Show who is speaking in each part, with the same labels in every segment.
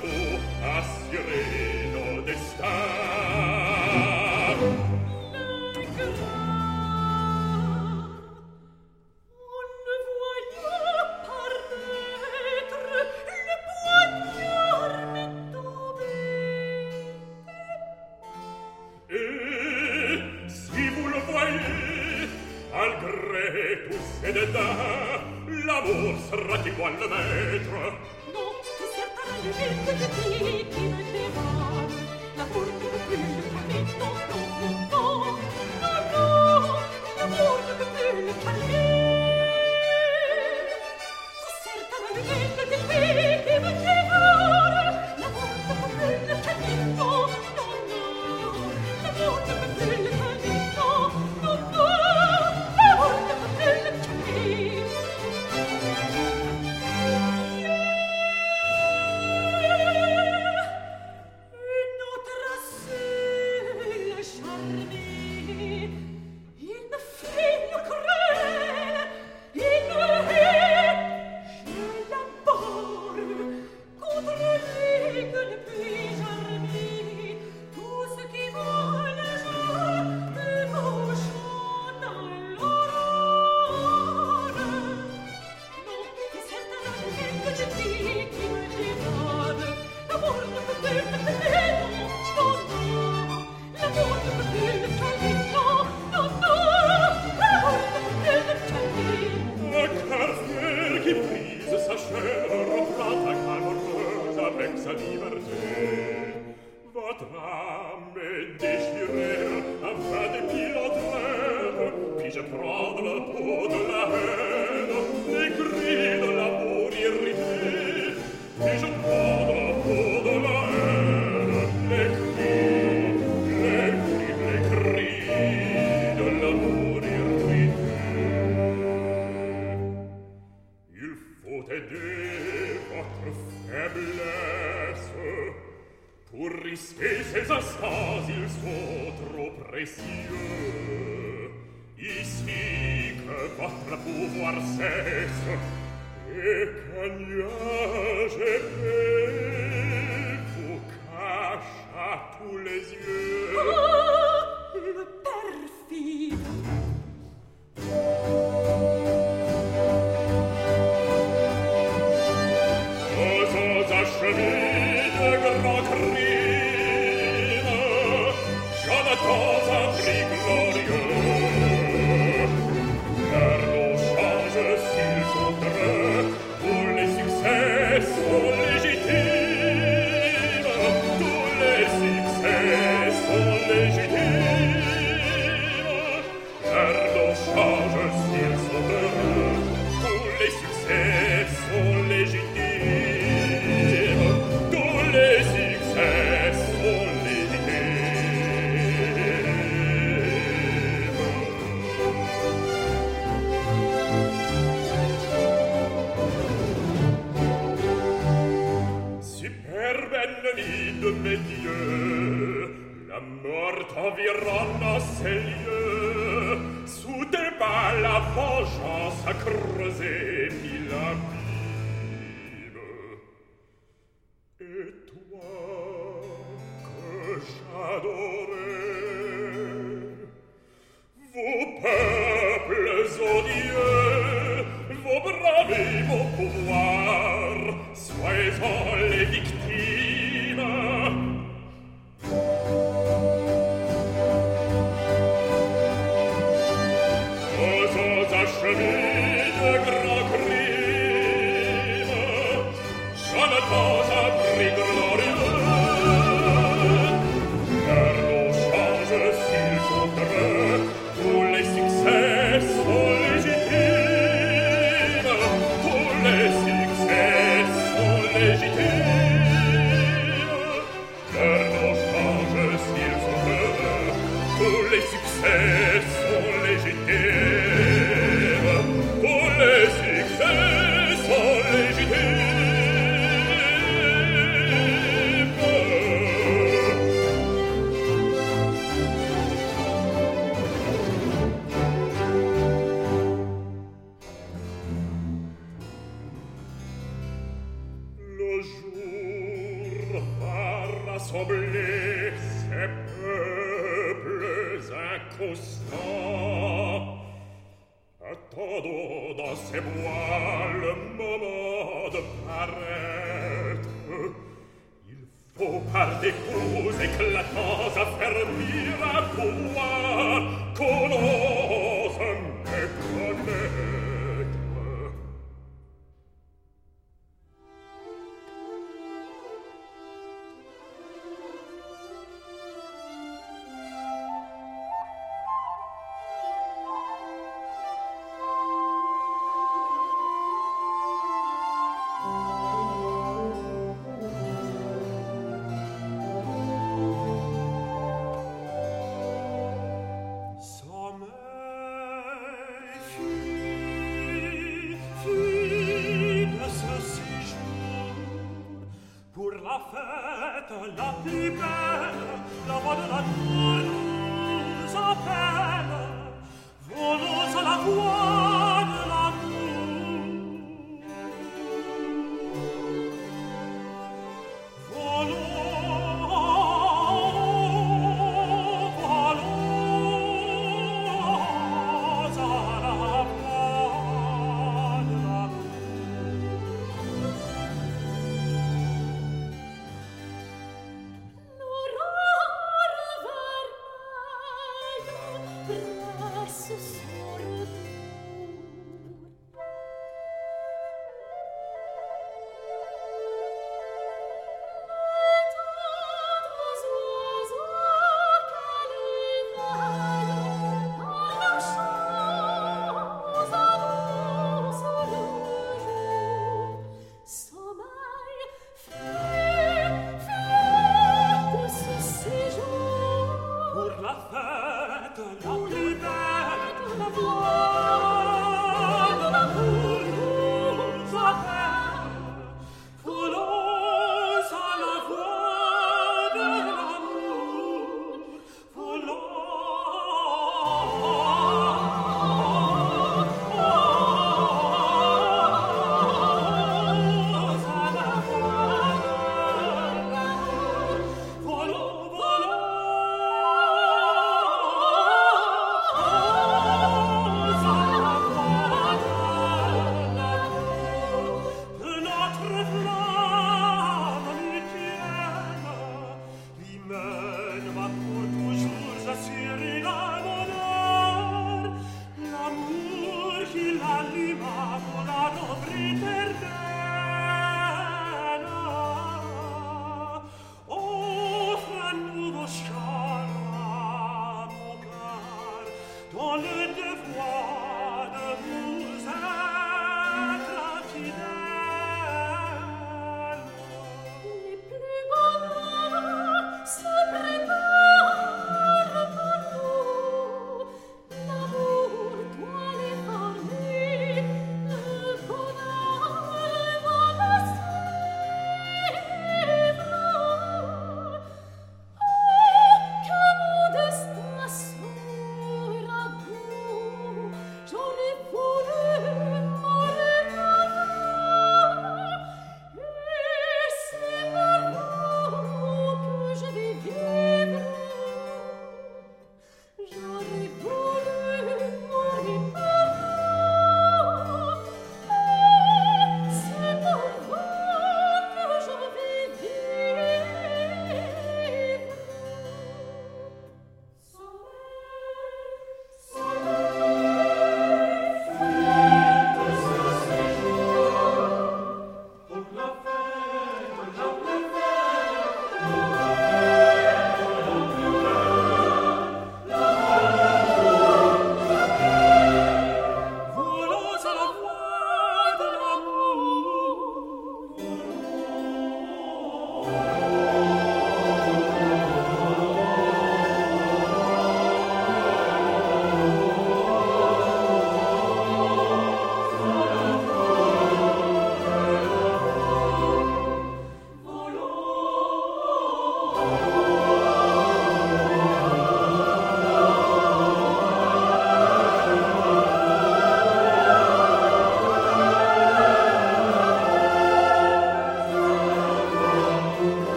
Speaker 1: tu a sireno d'estate Rex a liberté. Votre âme déchirée afin de piloter, puis-je prendre la peau de la haine, les cris de l'amour irrité, puis-je prendre stasi il suo trop précieux ici que votre pouvoir cesse si perbenne benvenir de dieux! la mort environna ces lieux, sous tes balles, la vengeance a creusé mille O parte cuse che la fermira tua color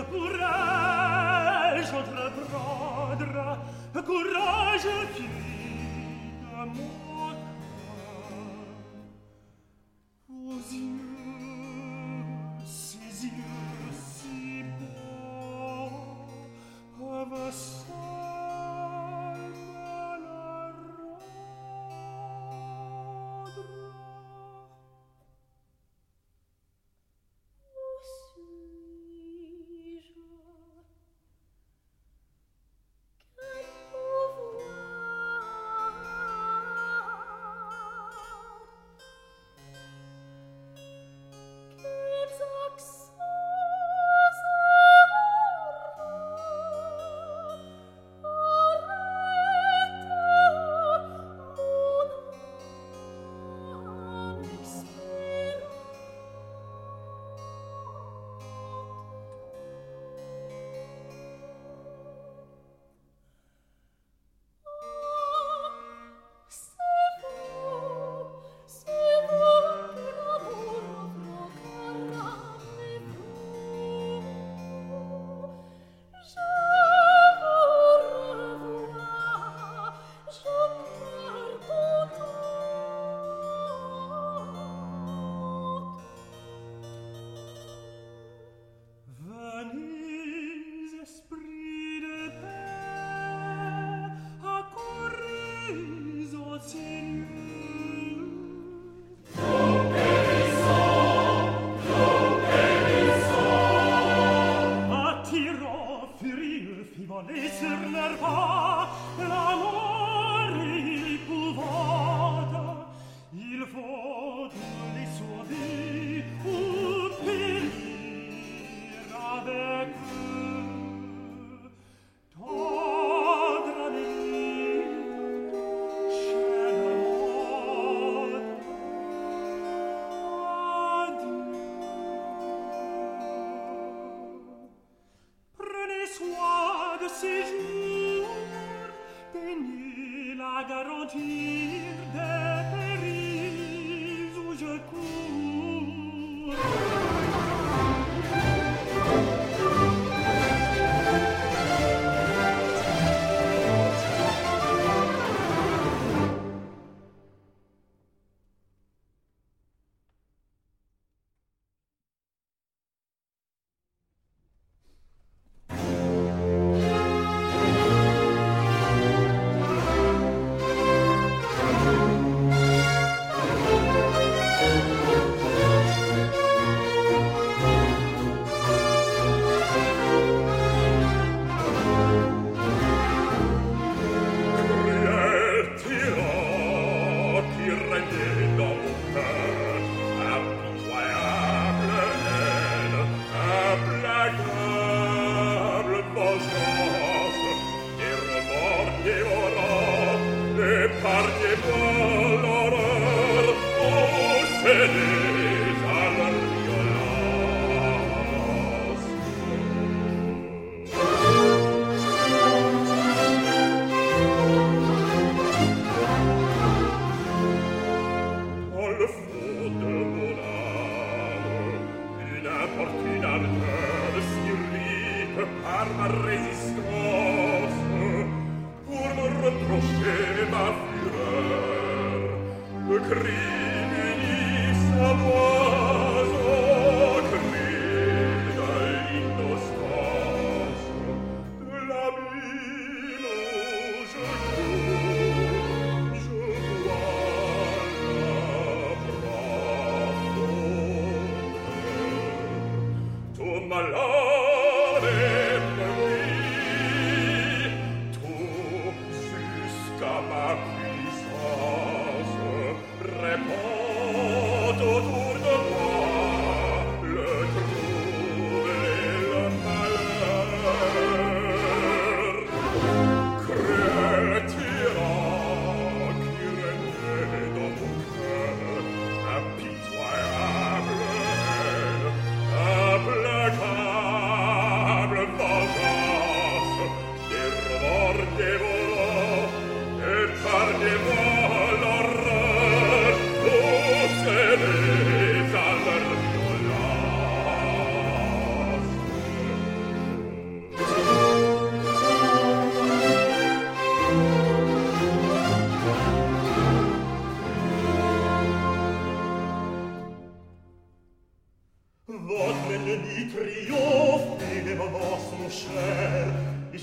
Speaker 2: courage, notre prendre, courage, fier.
Speaker 1: et valoreur, o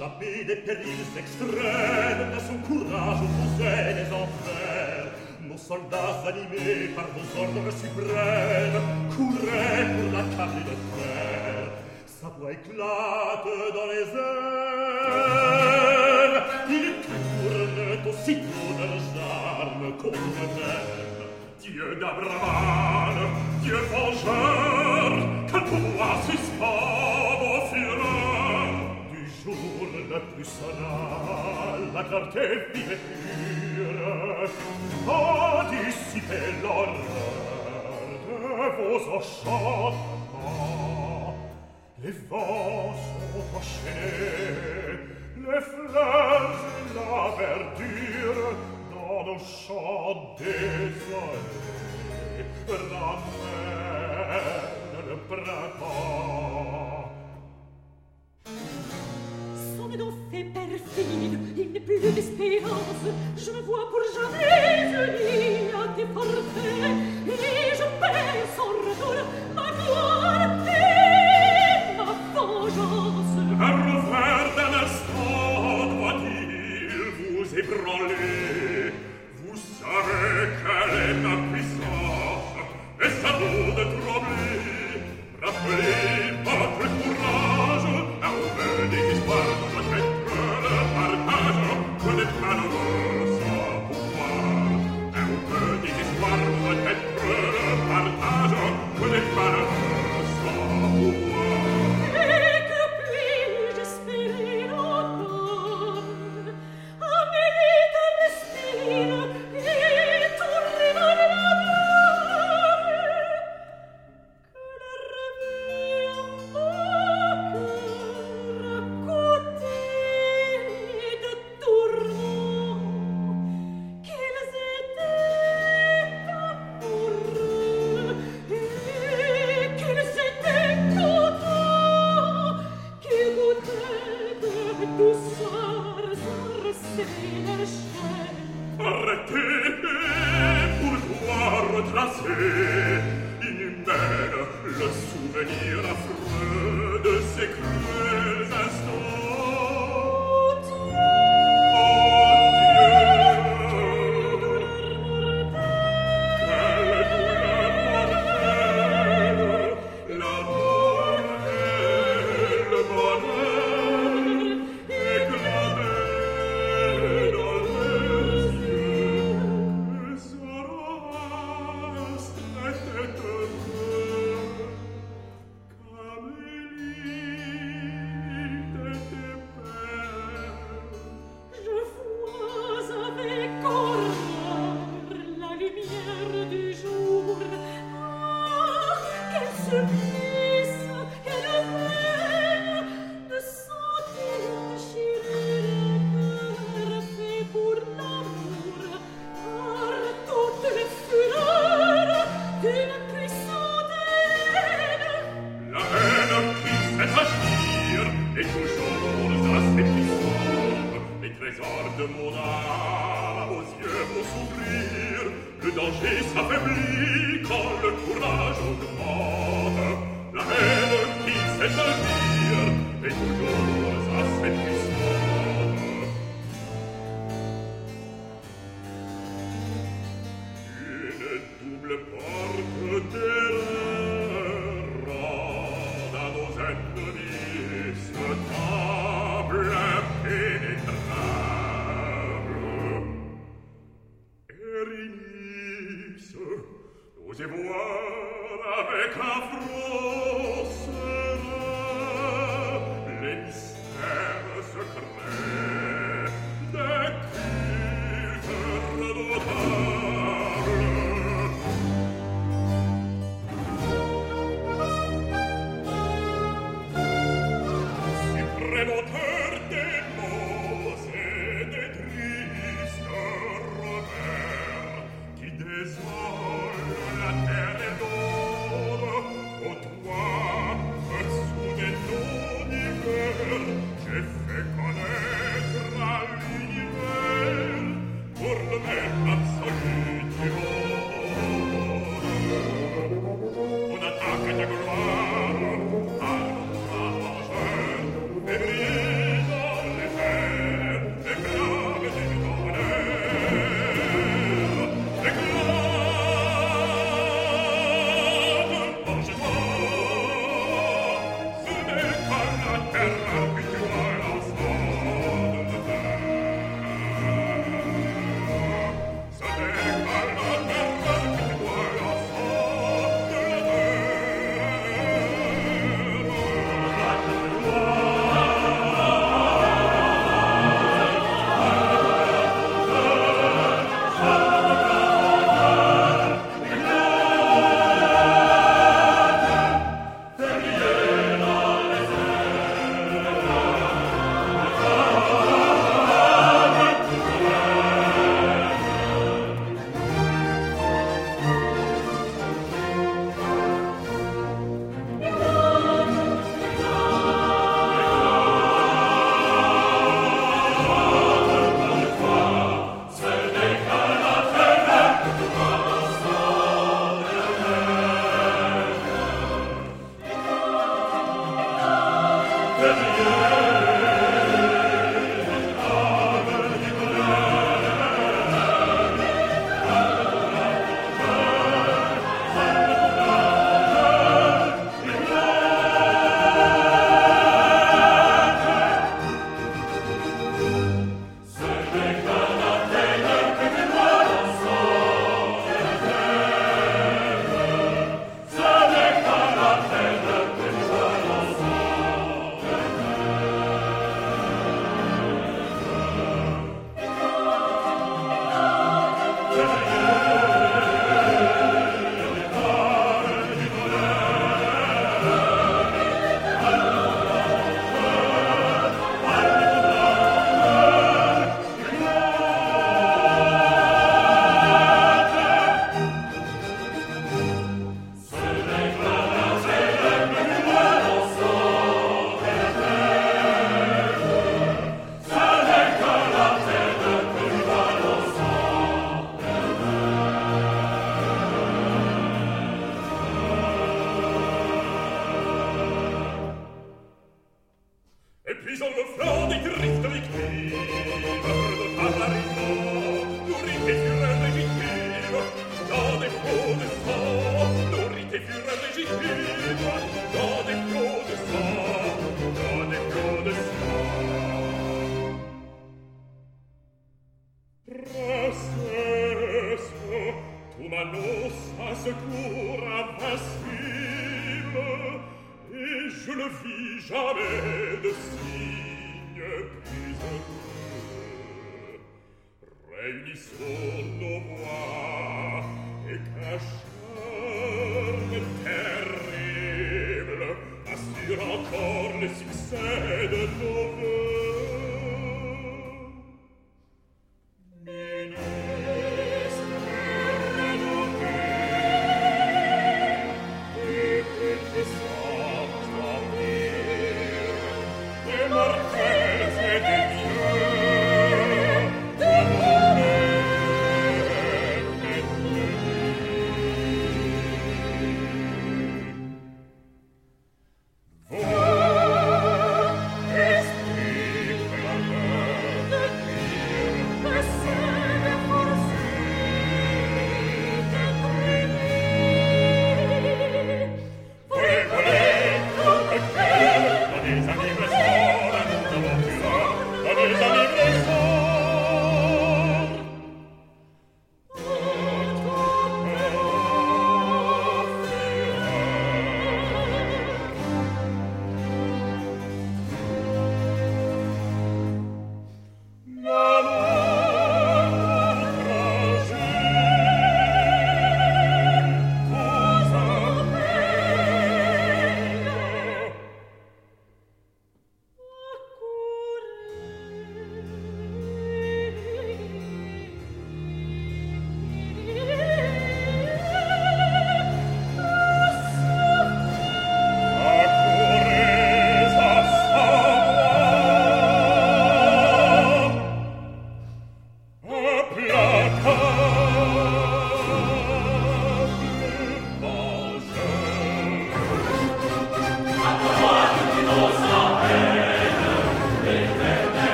Speaker 1: sapete per il extrem da son courage vous êtes les enfers nos soldats animés par vos ordres suprêmes couraient pour la table de fer. Sa voix éclate dans les airs. Ils tournent aussitôt de leurs armes comme eux-mêmes Dieu d'Abraham, Dieu vengeur, quel pouvoir suspend la plus sana la carte vive pure a dissiper l'horreur de vos enchantements le vents sont enchaînés les fleurs et la verdure dans nos champs désolés ramènent le printemps
Speaker 3: fait perfide, il n'est plus d'espérance. Je me vois pour jamais unie à tes forfaits, et je paie sans retour ma gloire et ma vengeance.
Speaker 1: Un revoir d'un instant doit-il vous ébranler. Vous savez quelle est ma puissance, et sa de troubler. Rappelez votre courage.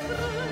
Speaker 3: Christmas.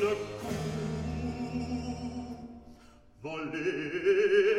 Speaker 2: le coup volé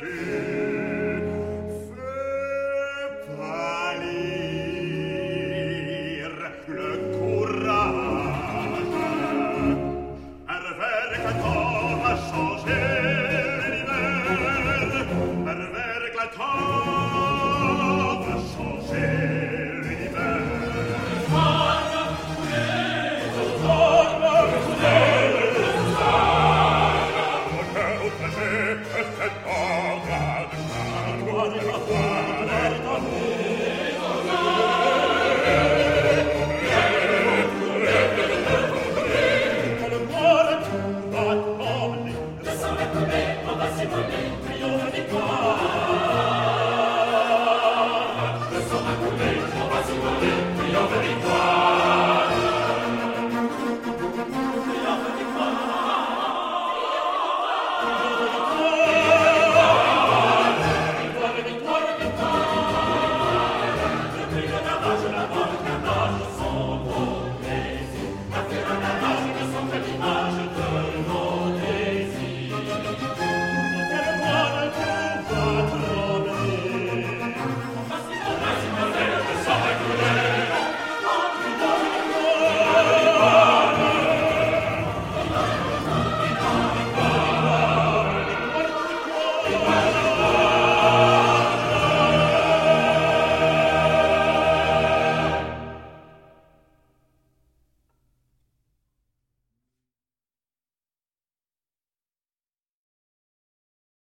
Speaker 2: liberty.